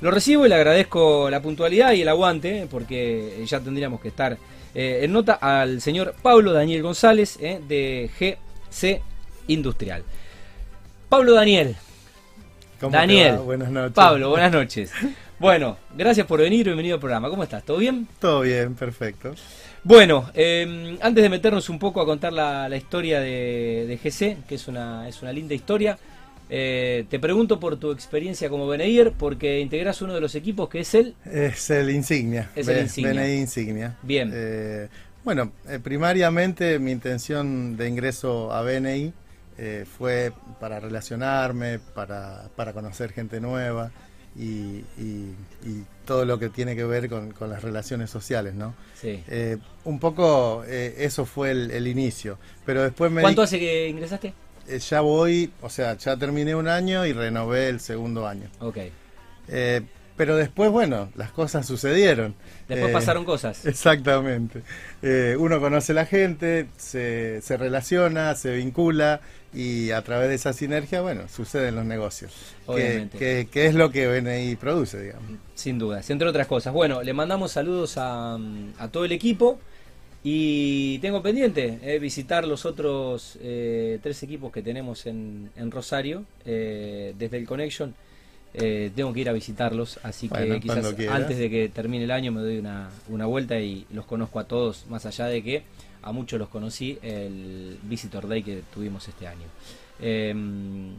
Lo recibo y le agradezco la puntualidad y el aguante, porque ya tendríamos que estar eh, en nota al señor Pablo Daniel González eh, de GC Industrial. Pablo Daniel. Daniel. Buenas noches. Pablo, buenas noches. Bueno, gracias por venir, bienvenido al programa. ¿Cómo estás? ¿Todo bien? Todo bien, perfecto. Bueno, em, antes de meternos un poco a contar la, historia de, GC, que es una, es una linda historia, eh, te pregunto por tu experiencia como Beneir, porque integras uno de los equipos que es el... Es el Insignia. Es el Insignia. Insignia. Bien. Eh, bueno, eh, primariamente mi intención de ingreso a BNI fue para relacionarme, para, para conocer gente nueva y, todo lo que tiene que ver con, las relaciones sociales, ¿no? Sí. un poco eso fue el, inicio, pero después me... ¿Cuánto hace que ingresaste? Eh, ya voy, o sea, ya terminé un año y renové el segundo año. Ok. Eh, pero después, bueno, las cosas sucedieron. Después eh, pasaron cosas. Exactamente. uno conoce a la gente, se, se, relaciona, se vincula y a través de esa sinergia, bueno, suceden los negocios. Obviamente. Que, es lo que BNI produce, digamos. Sin duda, entre otras cosas. Bueno, le mandamos saludos a, a todo el equipo. Y tengo pendiente eh, visitar los otros eh, tres equipos que tenemos en, Rosario, eh, desde el Connection. tengo que ir a visitarlos, así que quizás antes de que termine el año me doy una, una, vuelta y los conozco a todos, más allá de que a muchos los conocí el Visitor Day que tuvimos este año. Em,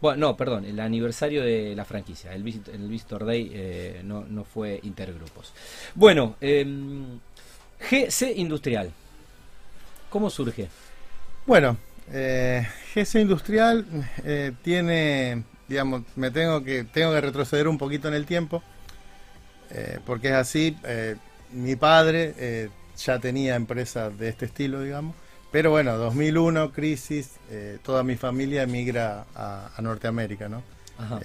bueno, no, perdón, el aniversario de la franquicia, el Visitor, el Visitor Day no, no fue intergrupos. Bueno, em, GC Industrial. ¿Cómo surge? Bueno, eh, GC Industrial eh, tiene, digamos, me tengo que, tengo que retroceder un poquito en el tiempo, eh, porque es así, mi padre ya tenía empresas de este estilo, digamos, pero bueno, 2001, crisis, toda mi familia emigra a, a Norteamérica, ¿no? Ajá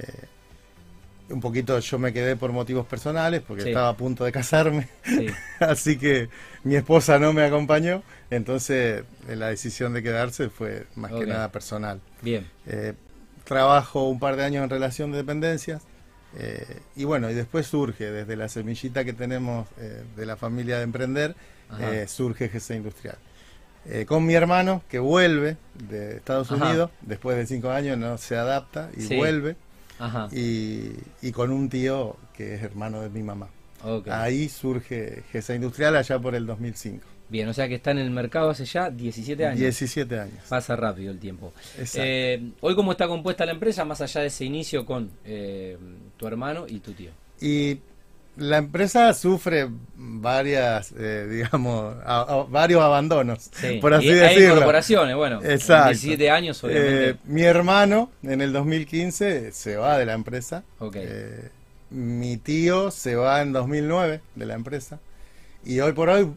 un poquito yo me quedé por motivos personales porque estaba a punto de casarme, así que mi esposa no me acompañó, entonces eh, la decisión de quedarse fue más que nada personal. Bien. Eh, trabajo un par de años en relación de dependencias eh, y bueno, y después surge, desde la semillita que tenemos de la familia de emprender, surge GC Industrial. con mi hermano que vuelve de Estados Unidos, después de cinco años no se adapta y vuelve. Y, con un tío que es hermano de mi mamá. Ahí surge GESA Industrial allá por el 2005. Bien, o sea que está en el mercado hace ya 17 años. 17 años. Pasa rápido el tiempo. Eh, hoy, ¿cómo está compuesta la empresa, más allá de ese inicio con eh, tu hermano y tu tío? Y la empresa sufre varias, eh, digamos, varios abandonos, por así decirlo. Hay incorporaciones, bueno, Exacto. 17 años, obviamente. Eh, mi hermano, en el 2015, se va de la empresa. Eh, mi tío se va en 2009 de la empresa. Y hoy por hoy,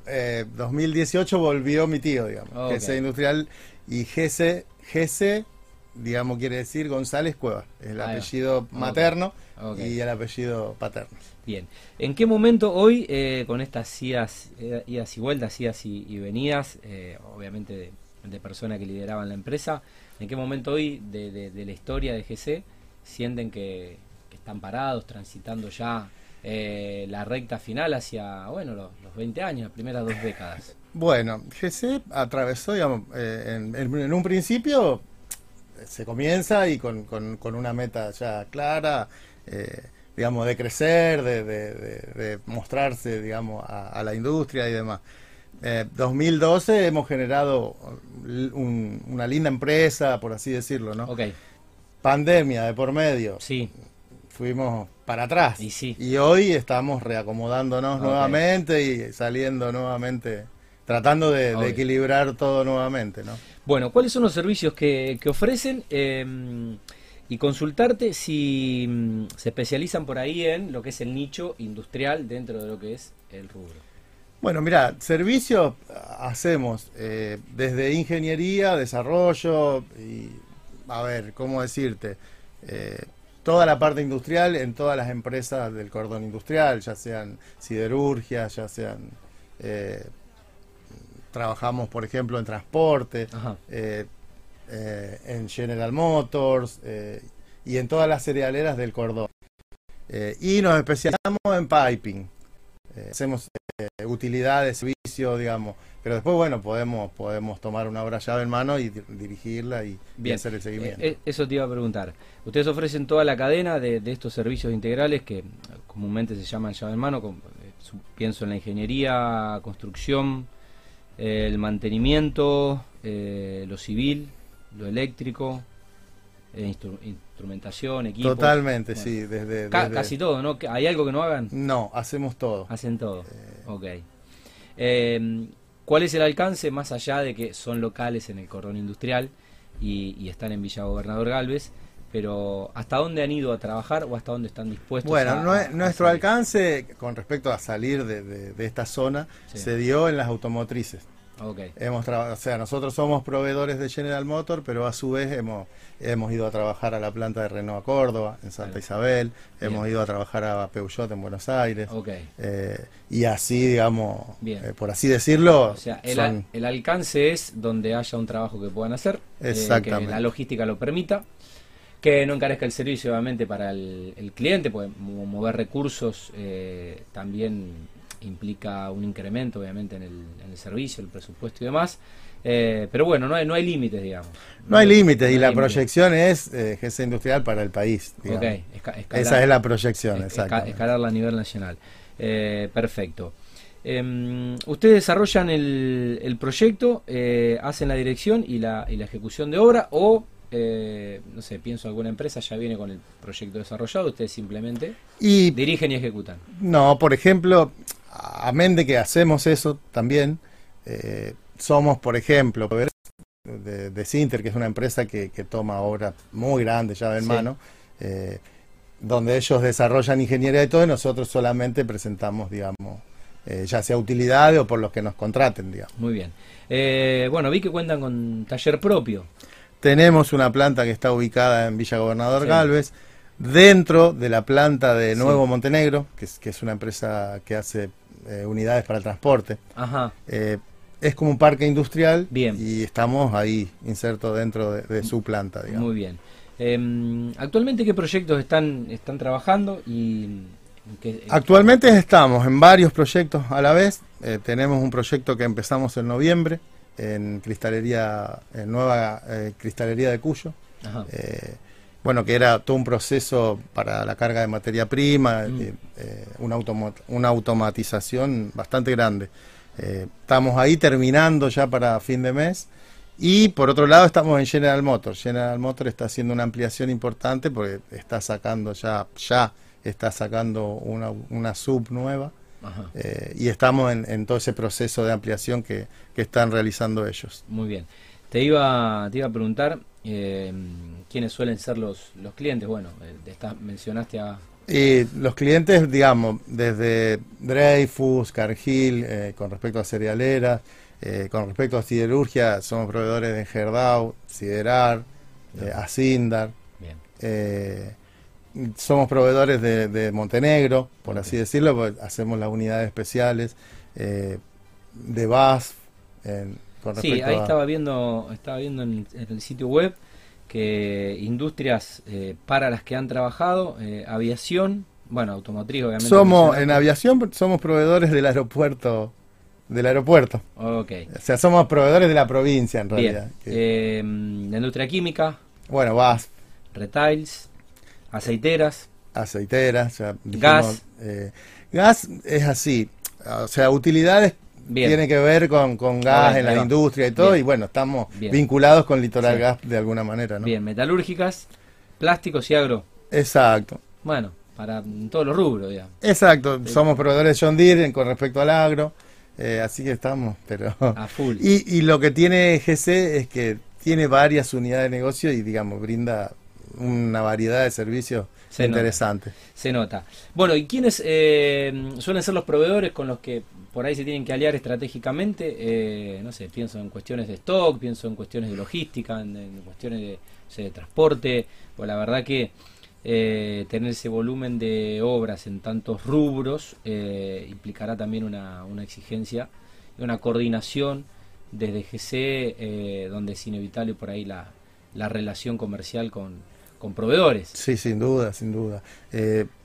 2018, volvió mi tío, digamos, okay. GC Industrial. Y GC, GC, digamos, quiere decir González Cueva, el apellido materno y el apellido paterno. Bien, ¿en qué momento hoy, eh, con estas idas, eh, idas, y vueltas, idas y, venidas, eh, obviamente de, personas que lideraban la empresa, ¿en qué momento hoy de, la historia de GC sienten que, están parados, transitando ya la recta final hacia, bueno, los, 20 años, las primeras dos décadas? Bueno, GC atravesó, digamos, en, un principio se comienza y con, con, una meta ya clara, digamos, de crecer, de, mostrarse, digamos, a, la industria y demás. Eh, 2012 hemos generado una linda empresa, por así decirlo, ¿no? Ok. Pandemia de por medio. Sí. Fuimos para atrás. Y sí. Y hoy estamos reacomodándonos nuevamente y saliendo nuevamente, tratando de, equilibrar todo nuevamente, ¿no? Bueno, ¿cuáles son los servicios que, que ofrecen? Eh, y consultarte si mm, se especializan por ahí en lo que es el nicho industrial dentro de lo que es el rubro. Bueno, mira, servicios hacemos eh, desde ingeniería, desarrollo y, a ver, ¿cómo decirte? Eh, toda la parte industrial en todas las empresas del cordón industrial, ya sean siderurgias, ya sean... Eh, trabajamos, por ejemplo, en transporte, eh, en General Motors eh, y en todas las cerealeras del cordón. Eh, y nos especializamos en piping. Eh, hacemos eh, utilidades, servicios, digamos. Pero después, bueno, podemos podemos tomar una obra llave en mano y dirigirla y, hacer el seguimiento. eso te iba a preguntar. Ustedes ofrecen toda la cadena de, estos servicios integrales que comúnmente se llaman llave en mano. pienso en la ingeniería, construcción, el mantenimiento, lo civil, lo eléctrico, instrumentación, equipo. Totalmente, sí. Desde, Casi todo, ¿no? ¿Hay algo que no hagan? No, hacemos todo. Hacen todo. Eh, ok. Em, ¿Cuál es el alcance más allá de que son locales en el cordón industrial y, están en Villa Gobernador Galvez? Pero ¿hasta dónde han ido a trabajar o hasta dónde están dispuestos bueno, a, Bueno, nuestro alcance con respecto a salir de, esta zona se dio en las automotrices. Okay. Hemos o sea, nosotros somos proveedores de General Motor, pero a su vez hemos, hemos ido a trabajar a la planta de Renault a Córdoba, en Santa Isabel, hemos ido a trabajar a Peugeot en Buenos Aires. Eh, y así, digamos, eh, por así decirlo. O sea, el, alcance es donde haya un trabajo que puedan hacer, eh, que la logística lo permita, que no encarezca el servicio, obviamente, para el, el cliente, pues mover recursos también implica un incremento obviamente en el, en el servicio, el presupuesto y demás. Eh, pero bueno, no hay, no hay límites, digamos. No hay límites y la proyección es eh, industrial para el país. Esa es la proyección, exacto. Escalarla a nivel nacional. Eh, perfecto. Em, ustedes desarrollan el, el proyecto, eh, hacen la dirección y la, y la ejecución de obra o no sé, pienso alguna empresa ya viene con el proyecto desarrollado, ustedes simplemente y, dirigen y ejecutan. No, por ejemplo, amén de que hacemos eso también, eh, somos, por ejemplo, de, de Sinter, que es una empresa que, toma obras muy grandes ya de mano, eh, donde ellos desarrollan ingeniería y todo, y nosotros solamente presentamos, digamos, eh, ya sea utilidades o por los que nos contraten, digamos. Muy bien. bueno, vi que cuentan con taller propio. Tenemos una planta que está ubicada en Villa Gobernador Galvez, dentro de la planta de Nuevo Montenegro, que es, que es una empresa que hace eh, unidades para el transporte. Eh, es como un parque industrial bien. y estamos ahí insertos dentro de, su planta. Muy bien. Em, ¿Actualmente qué proyectos están, están trabajando? y Actualmente estamos en varios proyectos a la vez. Eh, tenemos un proyecto que empezamos en noviembre en cristalería, en nueva cristalería de Cuyo bueno, que era todo un proceso para la carga de materia prima, mm. eh, eh, una, una, automatización bastante grande. Eh, estamos ahí terminando ya para fin de mes. Y por otro lado estamos en General Motors. General Motors está haciendo una ampliación importante porque está sacando ya, ya está sacando una, una sub nueva. y estamos en, todo ese proceso de ampliación que, que están realizando ellos. Muy bien. Te iba, te iba a preguntar, eh, ¿quiénes suelen ser los, los clientes? Bueno, eh, mencionaste a... Y los clientes, digamos, desde Dreyfus, Cargill, eh, con respecto a cerealeras, eh, con respecto a siderurgia, somos proveedores de Gerdau, Siderar, Asindar. somos proveedores de, Montenegro, por así decirlo, pues hacemos las unidades especiales, de BASF, sí, ahí estaba viendo, estaba viendo en, el sitio web que industrias eh, para las que han trabajado, eh, aviación, bueno, automotriz obviamente. Somos, en aviación somos proveedores del aeropuerto del aeropuerto. Okay. O sea, somos proveedores de la provincia en realidad. Eh, la industria química. Bueno, vas. Retails, aceiteras. Aceiteras, gas. gas es así. O sea, utilidades tiene que ver con, gas en la industria y todo, y bueno, estamos vinculados con Litoral Gas de alguna manera, ¿no? Bien, metalúrgicas, plásticos y agro. Exacto. Bueno, para todos los rubros, digamos. Exacto, somos proveedores John Deere con respecto al agro, eh, así que estamos, pero... A full. Y, y lo que tiene GC es que tiene varias unidades de negocio y, digamos, brinda una variedad de servicios interesantes. se nota. Bueno, ¿y quiénes eh, suelen ser los proveedores con los que por ahí se tienen que aliar estratégicamente, eh, no sé, pienso en cuestiones de stock, pienso en cuestiones de logística, en, cuestiones de, transporte, pues la verdad que eh, tener ese volumen de obras en tantos rubros implicará también una, una exigencia y una coordinación desde GC, donde es inevitable por ahí la, la relación comercial con, con proveedores. Sí, sin duda, sin duda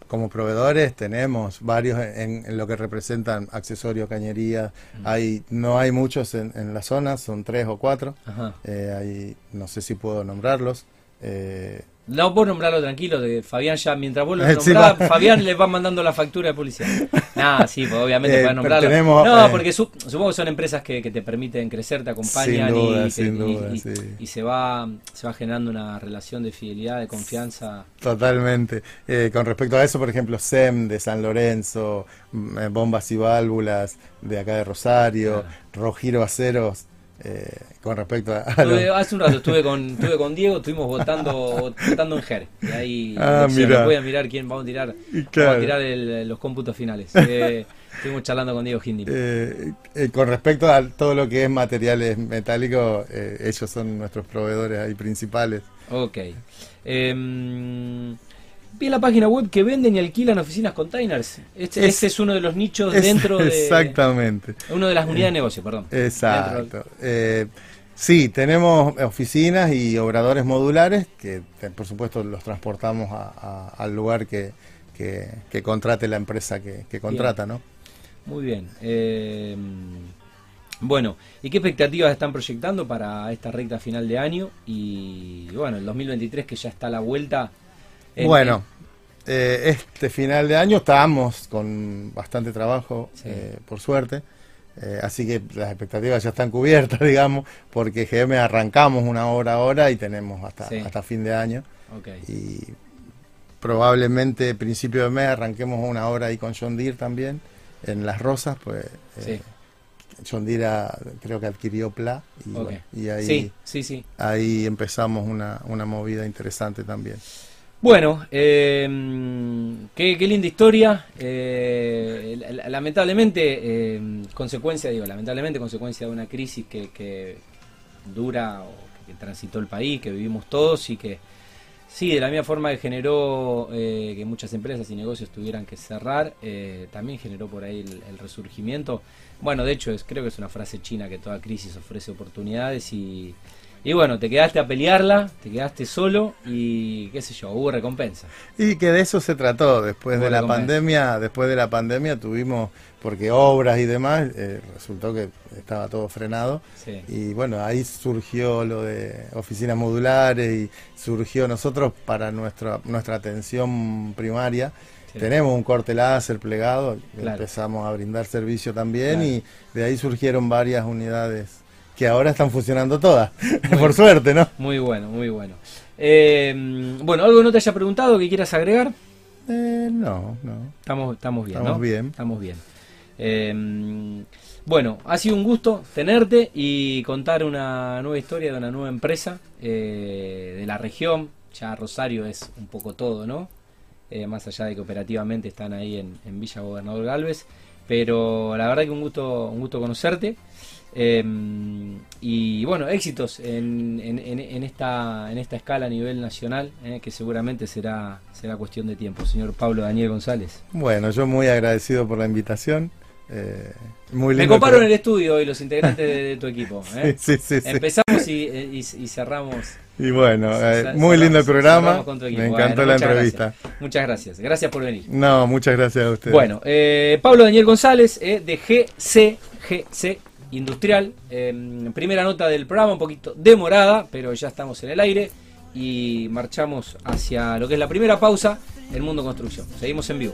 como proveedores tenemos varios en, lo que representan accesorios, cañería. Hay, no hay muchos en, la zona, son tres o cuatro. Eh, no sé si puedo nombrarlos. Eh, no, vos nombrarlo tranquilo, de Fabián ya, mientras vos lo nombrás, Fabián le va mandando la factura de policía. Nah, sí, pues obviamente eh, nombrarlo. no, eh, porque supongo que son empresas que, te permiten crecer, te acompañan y, se va se va generando una relación de fidelidad, de confianza. Totalmente. Eh, con respecto a eso, por ejemplo, SEM de San Lorenzo, mm, eh, Bombas y Válvulas de acá de Rosario, Rojiro Aceros eh, con respecto a... Hace un rato estuve con, estuve con Diego, estuvimos votando, votando en GER. Y ahí ah, voy a mirar quién vamos a tirar, vamos a tirar los cómputos finales. Eh, estuvimos charlando con Diego Hindi. Eh, con respecto a todo lo que es materiales metálicos, ellos son nuestros proveedores ahí principales. Ok. Vi en la página web que venden y alquilan oficinas containers. Este es, es uno de los nichos dentro de. Exactamente. Uno de las unidades de negocio, perdón. Exacto. Eh, sí, tenemos oficinas y obradores modulares que, por supuesto, los transportamos al lugar que, que, contrate la empresa que, contrata, ¿no? Muy bien. Eh, bueno, ¿y qué expectativas están proyectando para esta recta final de año? Y bueno, el 2023 que ya está a la vuelta bueno, eh, este final de año estábamos con bastante trabajo, eh, por suerte. Eh, así que las expectativas ya están cubiertas, digamos, porque GM arrancamos una hora ahora y tenemos hasta, hasta fin de año. Y probablemente principio de mes arranquemos una hora ahí con John Deere también, en Las Rosas, pues John Deere creo que adquirió PLA y, ahí, ahí empezamos una, una movida interesante también. Bueno, em, qué, linda historia. Eh, lamentablemente, em, consecuencia, digo, lamentablemente consecuencia de una crisis que, dura o que transitó el país, que vivimos todos y que sí, de la misma forma que generó eh, que muchas empresas y negocios tuvieran que cerrar, eh, también generó por ahí el, resurgimiento. Bueno, de hecho, es, creo que es una frase china que toda crisis ofrece oportunidades y y bueno, te quedaste a pelearla, te quedaste solo y qué sé yo, hubo recompensa. Y que de eso se trató, después de la pandemia, después de la pandemia tuvimos, porque obras y demás, eh, resultó que estaba todo frenado. Y bueno, ahí surgió lo de oficinas modulares y surgió nosotros para nuestra, nuestra atención primaria. Tenemos un corte láser plegado, empezamos a brindar servicio también y de ahí surgieron varias unidades que ahora están funcionando todas, por suerte, ¿no? Muy bueno, muy bueno. Eh, bueno, ¿algo no te haya preguntado que quieras agregar? Eh, no, no. Estamos, estamos bien, Estamos bien. Estamos bien. Eh, bueno, ha sido un gusto tenerte y contar una nueva historia de una nueva empresa de la región. Ya Rosario es un poco todo, ¿no? más allá de que operativamente están ahí en, en Villa Gobernador Galvez. Pero la verdad que un gusto, un gusto conocerte. Em, y bueno, éxitos en, en, esta, en esta escala a nivel nacional, eh, que seguramente será, será cuestión de tiempo. Señor Pablo Daniel González. Bueno, yo muy agradecido por la invitación. Eh, muy Me coparon el estudio hoy los integrantes de, tu equipo. ¿eh? Empezamos y, cerramos. Y bueno, muy lindo el programa. Me encantó la entrevista. Muchas gracias. Gracias por venir. No, muchas gracias a usted. Bueno, Pablo Daniel González de GC, GC industrial. Em, primera nota del programa, un poquito demorada, pero ya estamos en el aire y marchamos hacia lo que es la primera pausa, el mundo construcción. Seguimos en vivo.